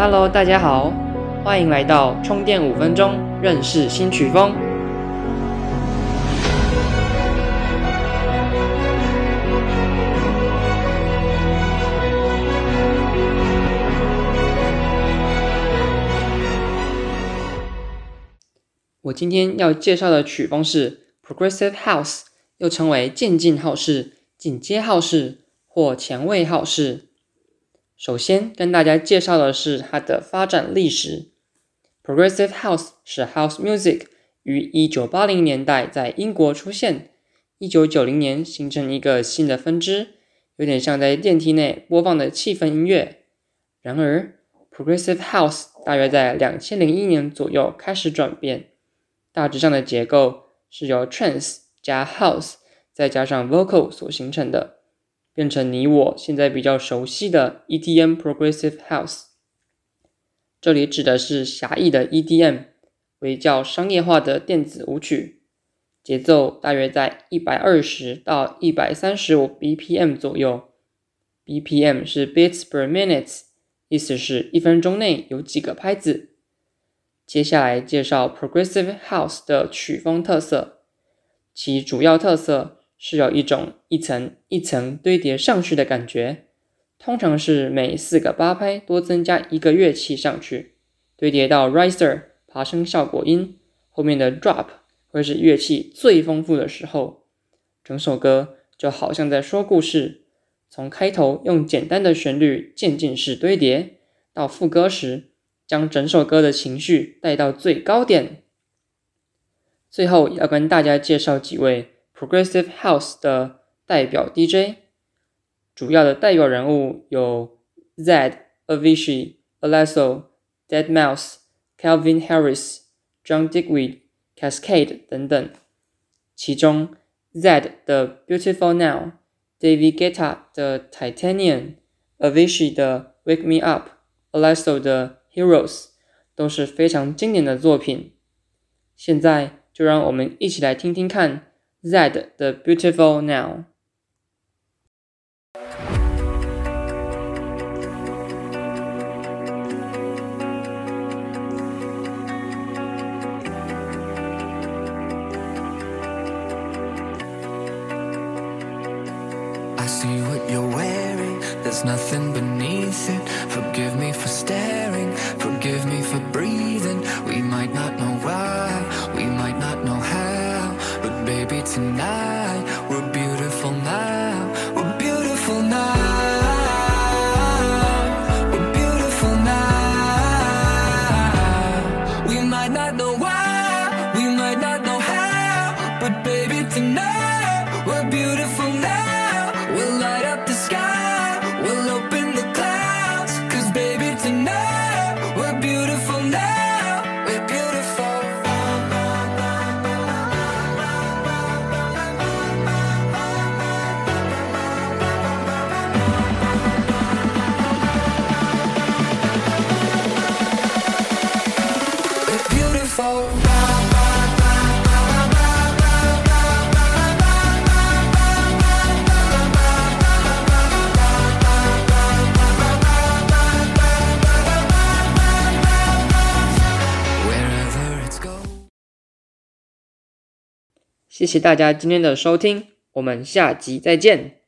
Hello，大家好，欢迎来到充电五分钟认识新曲风。我今天要介绍的曲风是 Progressive House，又称为渐进号式、紧接号式或前卫号式。首先跟大家介绍的是它的发展历史。Progressive House 是 House Music 于1980年代在英国出现，1990年形成一个新的分支，有点像在电梯内播放的气氛音乐。然而，Progressive House 大约在2001年左右开始转变。大致上的结构是由 trance 加 house 再加上 vocal 所形成的，变成你我现在比较熟悉的 EDM progressive house。这里指的是狭义的 EDM，为较商业化的电子舞曲，节奏大约在一百二十到一百三十五 BPM 左右。BPM 是 beats per minute，意思是一分钟内有几个拍子。接下来介绍 Progressive House 的曲风特色，其主要特色是有一种一层一层堆叠上去的感觉，通常是每四个八拍多增加一个乐器上去，堆叠到 Riser 爬升效果音，后面的 Drop 会是乐器最丰富的时候，整首歌就好像在说故事，从开头用简单的旋律渐进式堆叠，到副歌时。将整首歌的情绪带到最高点。最后要跟大家介绍几位 Progressive House 的代表 DJ，主要的代表人物有 Zed、Avicii、Alesso、Deadmau5、Calvin Harris、John Digweed、Cascade 等等。其中 Zed 的 Beautiful Now、David Guetta 的 Titanium、Avicii 的 Wake Me Up、Alesso 的 Heroes 都是非常经典的作品。现在就让我们一起来听听看 Zed 的 Beautiful Now。I see what you're wearing, there's nothing beneath it. Forgive me for staring, forgive me for breathing. But baby, tonight we're beautiful now. We'll light up the sky, we'll open the clouds, cause baby, tonight we're beautiful now. We're beautiful. We're beautiful. 谢谢大家今天的收听，我们下集再见。